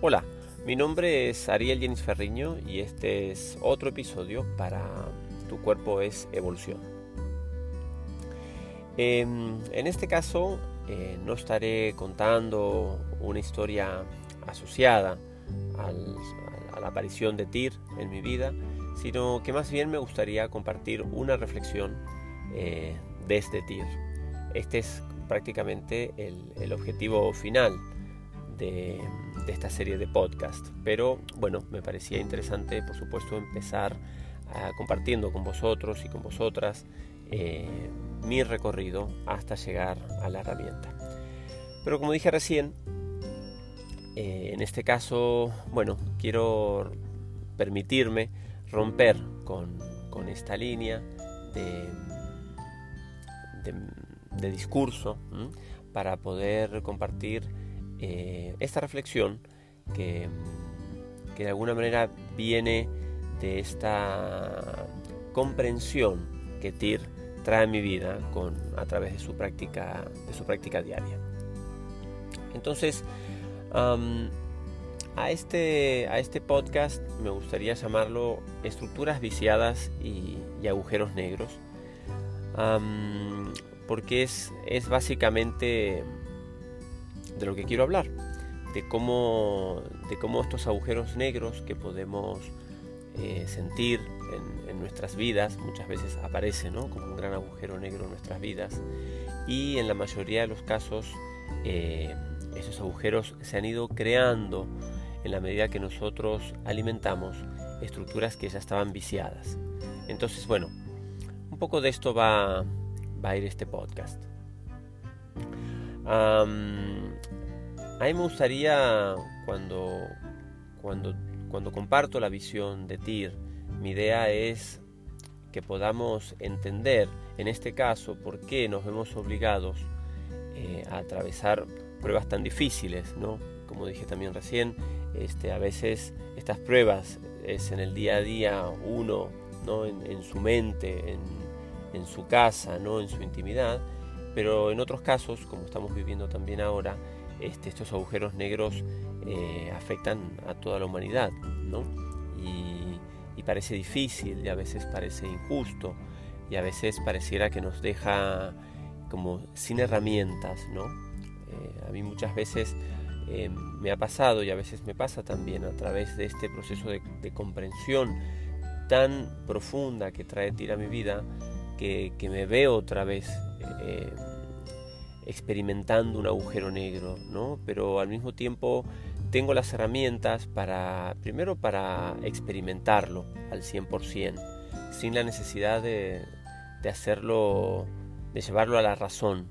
Hola, mi nombre es Ariel Jenis Ferriño y este es otro episodio para Tu cuerpo es evolución. Em, en este caso eh, no estaré contando una historia asociada a la aparición de TIR en mi vida, sino que más bien me gustaría compartir una reflexión eh, de este TIR. Este es prácticamente el objetivo final de, esta serie de podcast. Pero bueno, me parecía interesante, por supuesto, empezar ah, compartiendo con vosotros y con vosotras eh, mi recorrido hasta llegar a la herramienta. Pero como dije recién, eh, en este caso, bueno, quiero permitirme romper con, esta línea de, de, discurso para poder compartir eh, esta reflexión que, de alguna manera viene de esta comprensión que TIR trae a mi vida con, a través de su práctica, de su práctica diaria. Entonces, a, este, a este podcast me gustaría llamarlo Estructuras viciadas y, agujeros negros, porque es, es básicamente de lo que quiero hablar, de cómo, de cómo estos agujeros negros que podemos eh, sentir en, nuestras vidas, muchas veces aparecen como un gran agujero negro en nuestras vidas, y en la mayoría de los casos eh, esos agujeros se han ido creando en la medida que nosotros alimentamos estructuras que ya estaban viciadas. Entonces, bueno, un poco de esto va, va a ir este podcast. A mí me gustaría, cuando, cuando, cuando comparto la visión de TIR, mi idea es que podamos entender, en este caso, por qué nos vemos obligados eh, a atravesar pruebas tan difíciles, ¿no? Como dije también recién, este, a veces estas pruebas es en el día a día uno, ¿no? En, su mente, en, en, su casa, ¿no? En su intimidad, pero en otros casos, como estamos viviendo también ahora, este, estos agujeros negros eh, afectan a toda la humanidad, ¿no? Y, parece difícil y a veces parece injusto y a veces pareciera que nos deja como sin herramientas, ¿no? Eh, a mí muchas veces eh, me ha pasado y a veces me pasa también a través de este proceso de, comprensión tan profunda que trae Tira mi vida que, que me veo otra vez experimentando un agujero negro, ¿no? Pero al mismo tiempo tengo las herramientas para, primero para experimentarlo al 100%, sin la necesidad de, hacerlo, de llevarlo a la razón.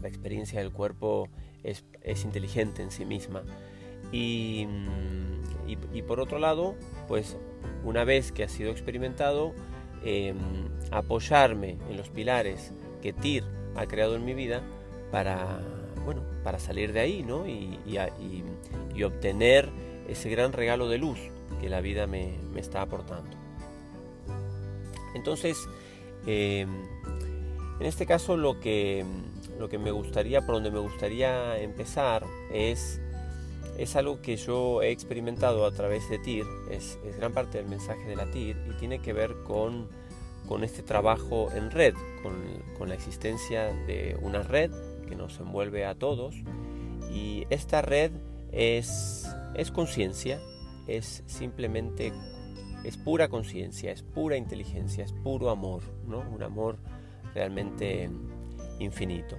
La experiencia del cuerpo es, inteligente en sí misma. Y, y, por otro lado, pues una vez que ha sido experimentado, em, apoyarme en los pilares que TIR ha creado en mi vida para, bueno, para salir de ahí ¿no? y, obtener ese gran regalo de luz que la vida me, está aportando. Entonces, em, en este caso lo que, lo que me gustaría, por donde me gustaría empezar es, es algo que yo he experimentado a través de TIR, es, es gran parte del mensaje de la TIR y tiene que ver con con este trabajo en red, con, la existencia de una red que nos envuelve a todos y esta red es, conciencia, es simplemente, es pura conciencia, es pura inteligencia, es puro amor, ¿no? un amor realmente infinito.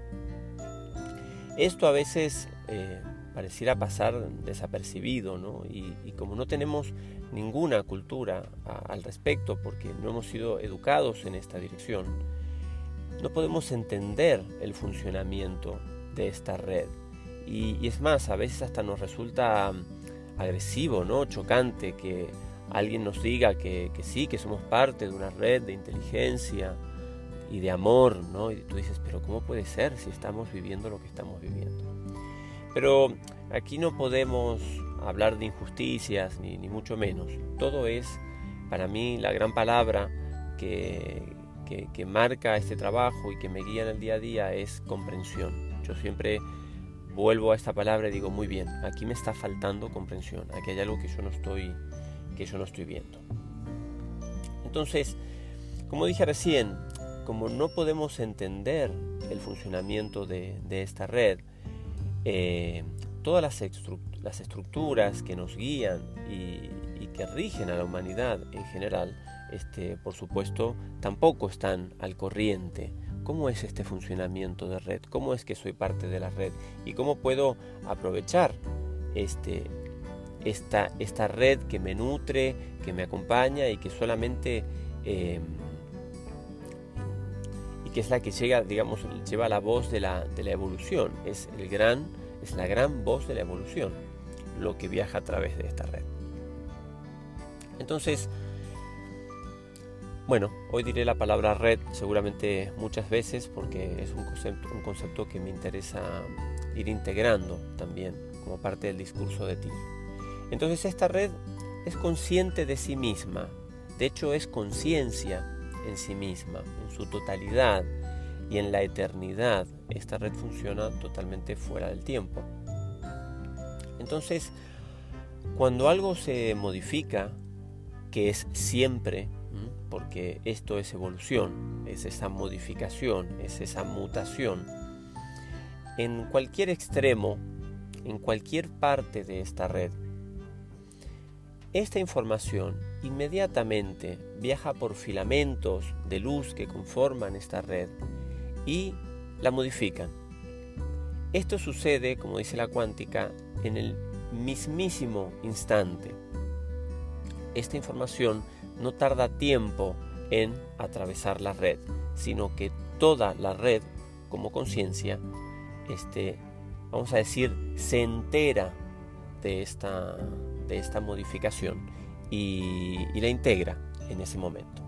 Esto a veces eh, pareciera pasar desapercibido, ¿no? Y, como no tenemos ninguna cultura al respecto, porque no hemos sido educados en esta dirección, no podemos entender el funcionamiento de esta red. Y, es más, a veces hasta nos resulta agresivo, ¿no? Chocante que alguien nos diga que, que sí, que somos parte de una red de inteligencia y de amor, ¿no? Y tú dices, pero ¿cómo puede ser si estamos viviendo lo que estamos viviendo? Pero aquí no podemos hablar de injusticias, ni, mucho menos. Todo es, para mí, la gran palabra que, que, marca este trabajo y que me guía en el día a día es comprensión. Yo siempre vuelvo a esta palabra y digo, muy bien, aquí me está faltando comprensión, aquí hay algo que yo no estoy, que yo no estoy viendo. Entonces, como dije recién, como no podemos entender el funcionamiento de, esta red, eh, todas las, estructuras que nos guían y, que rigen a la humanidad en general, este, por supuesto, tampoco están al corriente. ¿Cómo es este funcionamiento de red? ¿Cómo es que soy parte de la red? ¿Y cómo puedo aprovechar este, esta, esta red que me nutre, que me acompaña y que solamente... Y que es la que llega, digamos, lleva la voz de la, de la evolución. Es el gran es la gran voz de la evolución, lo que viaja a través de esta red. Entonces, bueno, hoy diré la palabra red seguramente muchas veces porque es un concepto, un concepto que me interesa ir integrando también como parte del discurso de ti. Entonces esta red es consciente de sí misma, de hecho es conciencia en sí misma, en su totalidad, y en la eternidad esta red funciona totalmente fuera del tiempo. Entonces, cuando algo se modifica, que es siempre, porque esto es evolución, es esa modificación, es esa mutación, en cualquier extremo, en cualquier parte de esta red, esta información inmediatamente viaja por filamentos de luz que conforman esta red y la modifican. Esto sucede, como dice la cuántica, en el mismísimo instante. Esta información no tarda tiempo en atravesar la red, sino que toda la red, como conciencia, este, vamos a decir, se entera de esta, de esta modificación y, la integra en ese momento.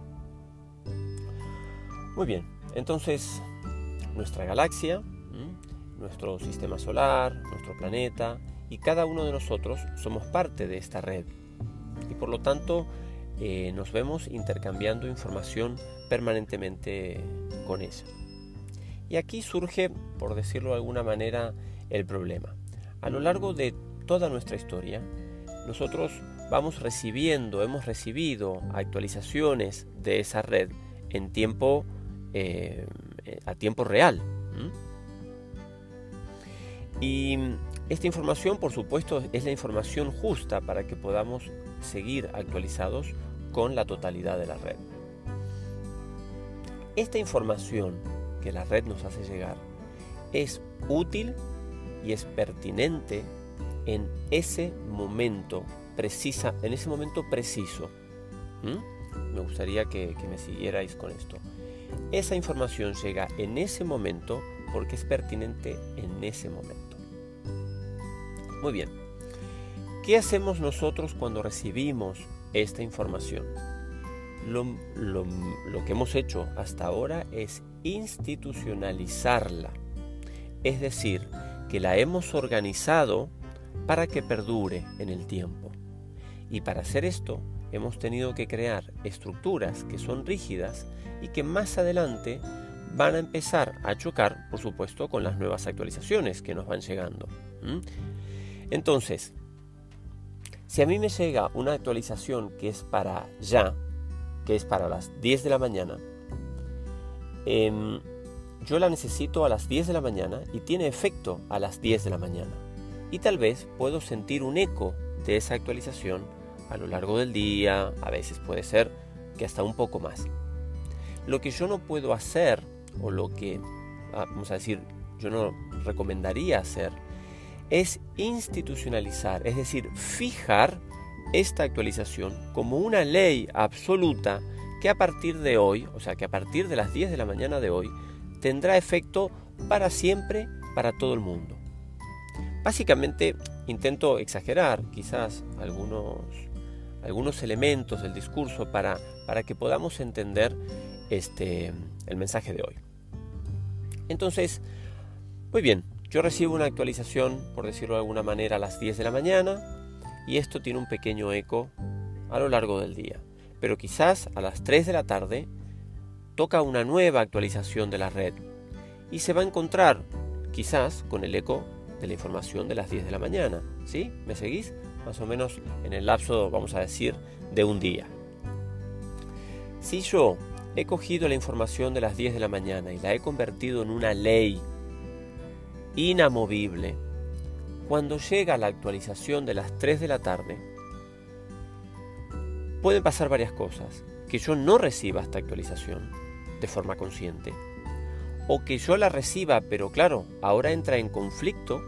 Muy bien, entonces nuestra galaxia, nuestro sistema solar, nuestro planeta y cada uno de nosotros somos parte de esta red. Y por lo tanto eh, nos vemos intercambiando información permanentemente con ella. Y aquí surge, por decirlo de alguna manera, el problema. A lo largo de toda nuestra historia, nosotros vamos recibiendo, hemos recibido actualizaciones de esa red en tiempo eh, a tiempo real. Y esta información, por supuesto, es la información justa para que podamos seguir actualizados con la totalidad de la red. Esta información que la red nos hace llegar es útil y es pertinente en ese momento precisa, en ese momento preciso. Me gustaría que me siguierais con esto. Esa información llega en ese momento porque es pertinente en ese momento. Muy bien. ¿Qué hacemos nosotros cuando recibimos esta información? Lo, que hemos hecho hasta ahora es institucionalizarla. Es decir, que la hemos organizado para que perdure en el tiempo. Y para hacer esto hemos tenido que crear estructuras que son rígidas y que más adelante van a empezar a chocar, por supuesto, con las nuevas actualizaciones que nos van llegando. Entonces, si a mí me llega una actualización que es para ya, que es para las 10 de la mañana, em, yo la necesito a las 10 de la mañana y tiene efecto a las 10 de la mañana. Y tal vez puedo sentir un eco de esa actualización a lo largo del día, a veces puede ser que hasta un poco más. Lo que yo no puedo hacer, o lo que, ah, vamos a decir, yo no recomendaría hacer, es institucionalizar, es decir, fijar esta actualización como una ley absoluta que a partir de hoy, o sea, que a partir de las 10 de la mañana de hoy, tendrá efecto para siempre, para todo el mundo. Básicamente intento exagerar quizás algunos algunos elementos del discurso para, para que podamos entender este, el mensaje de hoy. Entonces, muy bien, yo recibo una actualización, por decirlo de alguna manera, a las 10 de la mañana y esto tiene un pequeño eco a lo largo del día. Pero quizás a las 3 de la tarde toca una nueva actualización de la red y se va a encontrar quizás con el eco de la información de las 10 de la mañana. ¿Sí? ¿Me seguís? Más o menos en el lapso, vamos a decir, de un día. Si yo he cogido la información de las 10 de la mañana y la he convertido en una ley inamovible, cuando llega la actualización de las 3 de la tarde, pueden pasar varias cosas. Que yo no reciba esta actualización de forma consciente. O que yo la reciba, pero claro, ahora entra en conflicto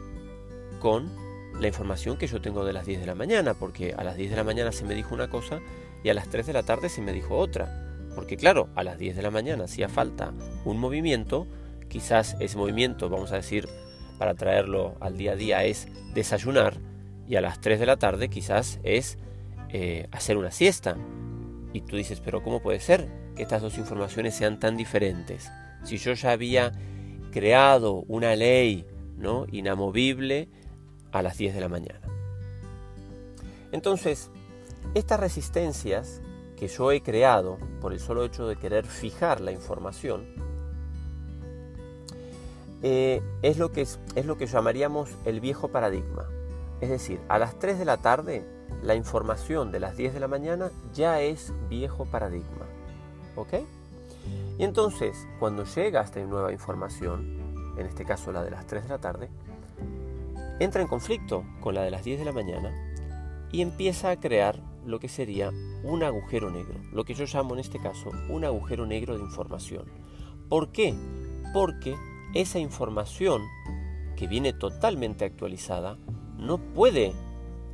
con la información que yo tengo de las 10 de la mañana, porque a las 10 de la mañana se me dijo una cosa y a las 3 de la tarde se me dijo otra. Porque claro, a las 10 de la mañana hacía falta un movimiento, quizás ese movimiento, vamos a decir, para traerlo al día a día es desayunar y a las 3 de la tarde quizás es eh, hacer una siesta. Y tú dices, pero ¿cómo puede ser que estas dos informaciones sean tan diferentes? Si yo ya había creado una ley ¿no? inamovible a las 10 de la mañana. Entonces, estas resistencias que yo he creado por el solo hecho de querer fijar la información, eh, es, lo que es, es lo que llamaríamos el viejo paradigma. Es decir, a las 3 de la tarde, la información de las 10 de la mañana ya es viejo paradigma. ¿Ok? Y entonces, cuando llega esta nueva información, en este caso la de las 3 de la tarde, entra en conflicto con la de las 10 de la mañana y empieza a crear lo que sería un agujero negro, lo que yo llamo en este caso un agujero negro de información. ¿Por qué? Porque esa información que viene totalmente actualizada no puede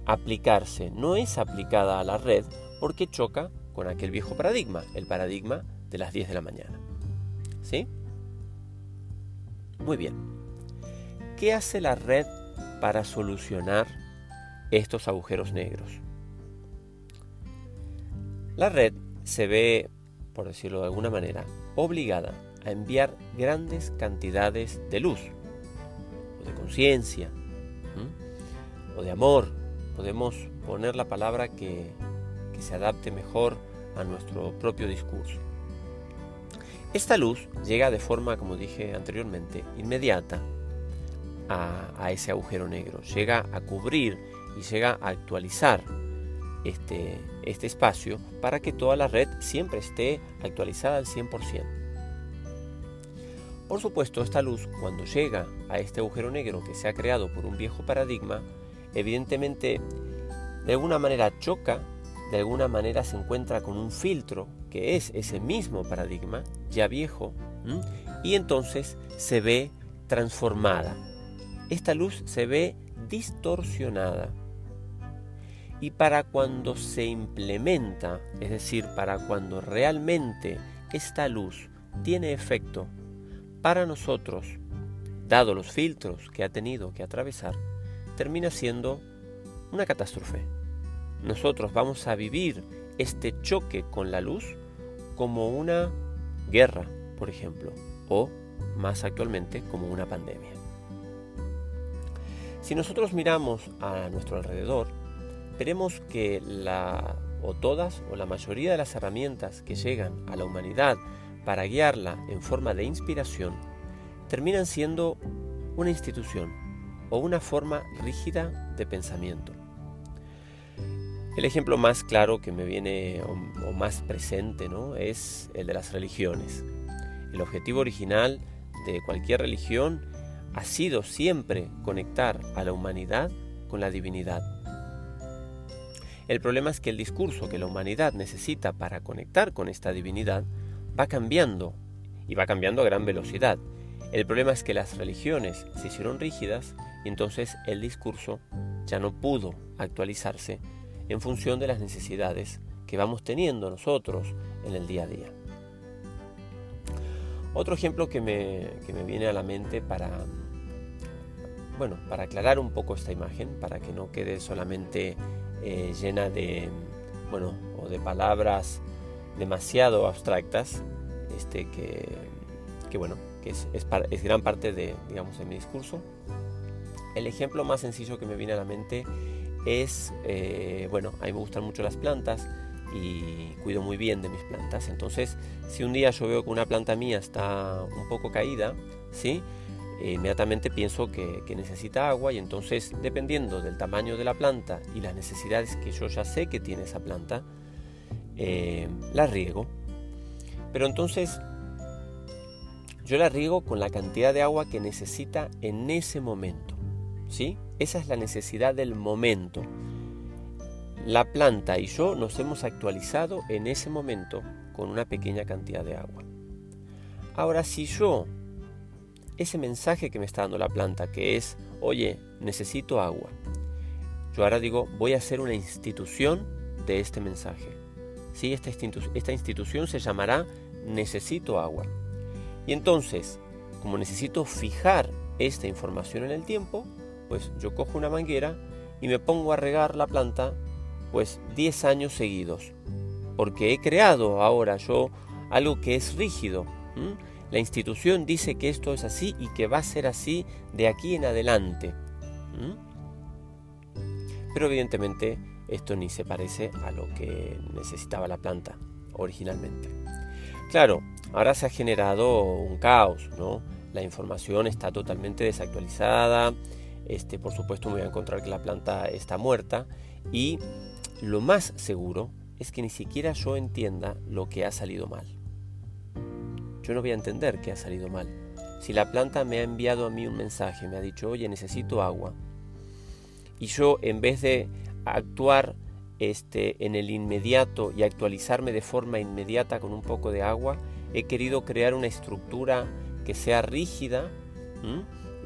aplicarse, no es aplicada a la red porque choca con aquel viejo paradigma, el paradigma de las 10 de la mañana. ¿Sí? Muy bien. ¿Qué hace la red para solucionar estos agujeros negros? La red se ve, por decirlo de alguna manera, obligada a enviar grandes cantidades de luz, o de conciencia, o de amor. Podemos poner la palabra que, que se adapte mejor a nuestro propio discurso. Esta luz llega de forma, como dije anteriormente, inmediata a, ese agujero negro, llega a cubrir y llega a actualizar este, este espacio para que toda la red siempre esté actualizada al 100%. Por supuesto, esta luz, cuando llega a este agujero negro que se ha creado por un viejo paradigma, evidentemente de alguna manera choca, de alguna manera se encuentra con un filtro que es ese mismo paradigma, ya viejo, y entonces se ve transformada. Esta luz se ve distorsionada y para cuando se implementa, es decir, para cuando realmente esta luz tiene efecto para nosotros, dado los filtros que ha tenido que atravesar, termina siendo una catástrofe. Nosotros vamos a vivir este choque con la luz como una guerra, por ejemplo, o más actualmente como una pandemia. Si nosotros miramos a nuestro alrededor, veremos que la, o todas o la mayoría de las herramientas que llegan a la humanidad para guiarla en forma de inspiración terminan siendo una institución o una forma rígida de pensamiento. El ejemplo más claro que me viene o, más presente ¿no? es el de las religiones. El objetivo original de cualquier religión ha sido siempre conectar a la humanidad con la divinidad el problema es que el discurso que la humanidad necesita para conectar con esta divinidad va cambiando y va cambiando a gran velocidad. El problema es que las religiones se hicieron rígidas y entonces el discurso ya no pudo actualizarse en función de las necesidades que vamos teniendo nosotros en el día a día. Otro ejemplo que me, que me viene a la mente para, bueno, para aclarar un poco esta imagen, para que no quede solamente eh, llena de, bueno, o de palabras demasiado abstractas, este, que, que bueno, que es, es, gran parte de, digamos, de mi discurso. El ejemplo más sencillo que me viene a la mente es, eh, bueno, a mí me gustan mucho las plantas y cuido muy bien de mis plantas. Entonces, si un día yo veo que una planta mía está un poco caída, ¿sí? Inmediatamente pienso que, necesita agua y entonces dependiendo del tamaño de la planta y las necesidades que yo ya sé que tiene esa planta, eh, la riego. Pero entonces yo la riego con la cantidad de agua que necesita en ese momento. ¿sí? Esa es la necesidad del momento. La planta y yo nos hemos actualizado en ese momento con una pequeña cantidad de agua. Ahora, si yo, ese mensaje que me está dando la planta, que es, oye, necesito agua, yo ahora digo, voy a hacer una institución de este mensaje. ¿Sí? Esta, esta institución se llamará necesito agua. Y entonces, como necesito fijar esta información en el tiempo, pues yo cojo una manguera y me pongo a regar la planta pues 10 años seguidos. Porque he creado ahora yo algo que es rígido. La institución dice que esto es así y que va a ser así de aquí en adelante. Pero evidentemente esto ni se parece a lo que necesitaba la planta originalmente. Claro, ahora se ha generado un caos, ¿no? La información está totalmente desactualizada. Este, por supuesto me voy a encontrar que la planta está muerta y lo más seguro es que ni siquiera yo entienda lo que ha salido mal. Yo no voy a entender que ha salido mal. Si la planta me ha enviado a mí un mensaje, me ha dicho, oye, necesito agua, y yo en vez de actuar este, en el inmediato y actualizarme de forma inmediata con un poco de agua, he querido crear una estructura que sea rígida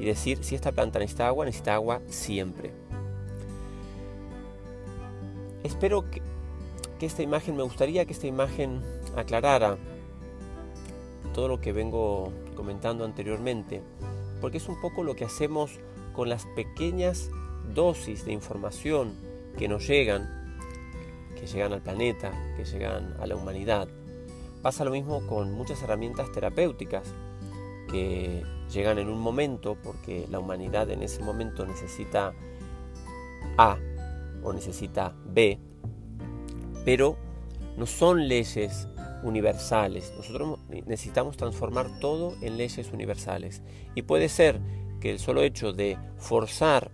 y decir, si esta planta necesita agua, necesita agua siempre. Espero que, esta imagen, me gustaría que esta imagen aclarara todo lo que vengo comentando anteriormente, porque es un poco lo que hacemos con las pequeñas dosis de información que nos llegan, que llegan al planeta, que llegan a la humanidad. Pasa lo mismo con muchas herramientas terapéuticas que llegan en un momento porque la humanidad en ese momento necesita A o necesita B, pero no son leyes universales. Nosotros necesitamos transformar todo en leyes universales. Y puede ser que el solo hecho de forzar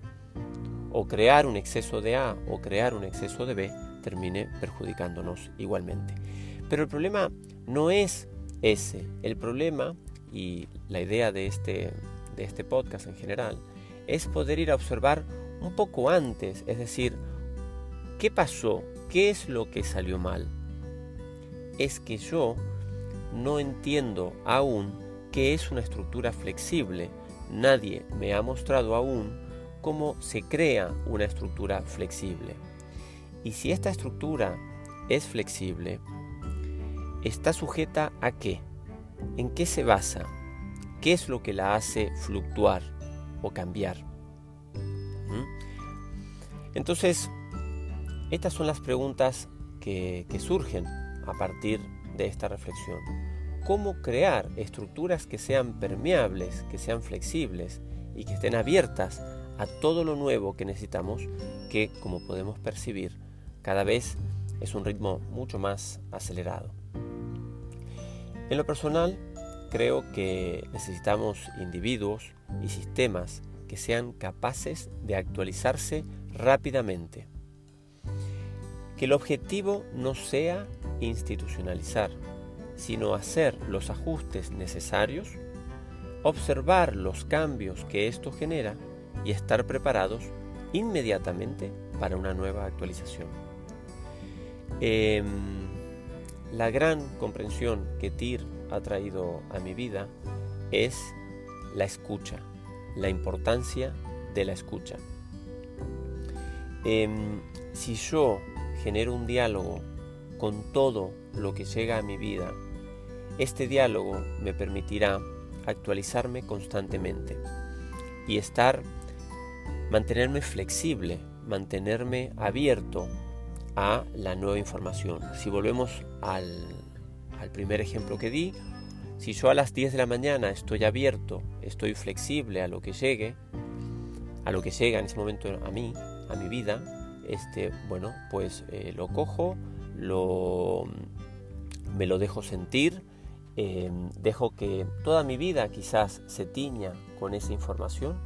o crear un exceso de A o crear un exceso de B termine perjudicándonos igualmente. Pero el problema no es ese. El problema y la idea de este, de este podcast en general es poder ir a observar un poco antes, es decir, ¿Qué pasó? ¿Qué es lo que salió mal? Es que yo no entiendo aún qué es una estructura flexible. Nadie me ha mostrado aún cómo se crea una estructura flexible. Y si esta estructura es flexible, está sujeta a qué? ¿En qué se basa? ¿Qué es lo que la hace fluctuar o cambiar? ¿Mm? Entonces, estas son las preguntas que, surgen a partir de esta reflexión. ¿Cómo crear estructuras que sean permeables, que sean flexibles y que estén abiertas a todo lo nuevo que necesitamos, que como podemos percibir cada vez es un ritmo mucho más acelerado? En lo personal, creo que necesitamos individuos y sistemas que sean capaces de actualizarse rápidamente que el objetivo no sea institucionalizar, sino hacer los ajustes necesarios, observar los cambios que esto genera y estar preparados inmediatamente para una nueva actualización. Em, la gran comprensión que TIR ha traído a mi vida es la escucha, la importancia de la escucha. Em, si yo genero un diálogo con todo lo que llega a mi vida, este diálogo me permitirá actualizarme constantemente y estar, mantenerme flexible, mantenerme abierto a la nueva información. Si volvemos al, primer ejemplo que di, si yo a las 10 de la mañana estoy abierto, estoy flexible a lo que llegue, a lo que llega en ese momento a mí, a mi vida, este, bueno, pues eh, lo cojo, lo, me lo dejo sentir Em, dejo que toda mi vida quizás se tiña con esa información,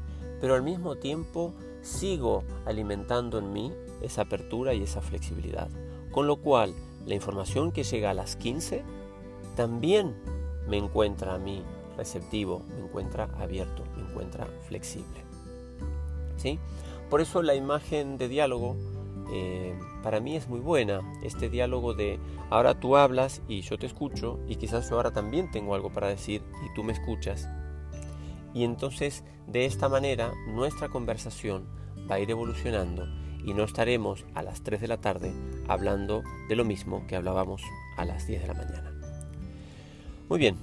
pero al mismo tiempo sigo alimentando en mí esa apertura y esa flexibilidad. Con lo cual, la información que llega a las 15 también me encuentra a mí receptivo, me encuentra abierto, me encuentra flexible. ¿Sí? Por eso la imagen de diálogo eh, para mí es muy buena. Este diálogo de ahora tú hablas y yo te escucho y quizás yo ahora también tengo algo para decir y tú me escuchas. Y entonces de esta manera nuestra conversación va a ir evolucionando y no estaremos a las 3 de la tarde hablando de lo mismo que hablábamos a las 10 de la mañana. Muy bien,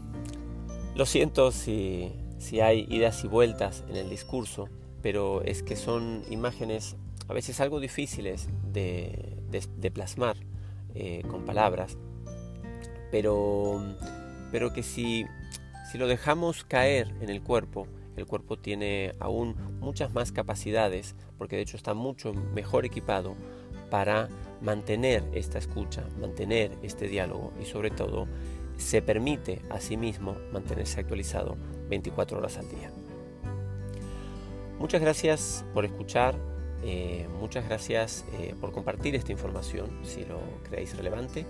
lo siento si, si hay idas y vueltas en el discurso, pero es que son imágenes a veces algo difíciles de, plasmar eh, con palabras, pero, pero que si, si lo dejamos caer en el cuerpo, el cuerpo tiene aún muchas más capacidades, porque de hecho está mucho mejor equipado para mantener esta escucha, mantener este diálogo y sobre todo se permite a sí mismo mantenerse actualizado 24 horas al día. Muchas gracias por escuchar, eh, muchas gracias eh, por compartir esta información si lo creéis relevante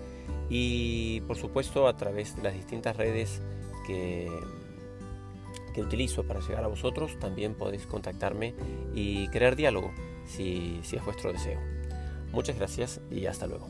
y por supuesto a través de las distintas redes que, que utilizo para llegar a vosotros también podéis contactarme y crear diálogo si, si es vuestro deseo. Muchas gracias y hasta luego.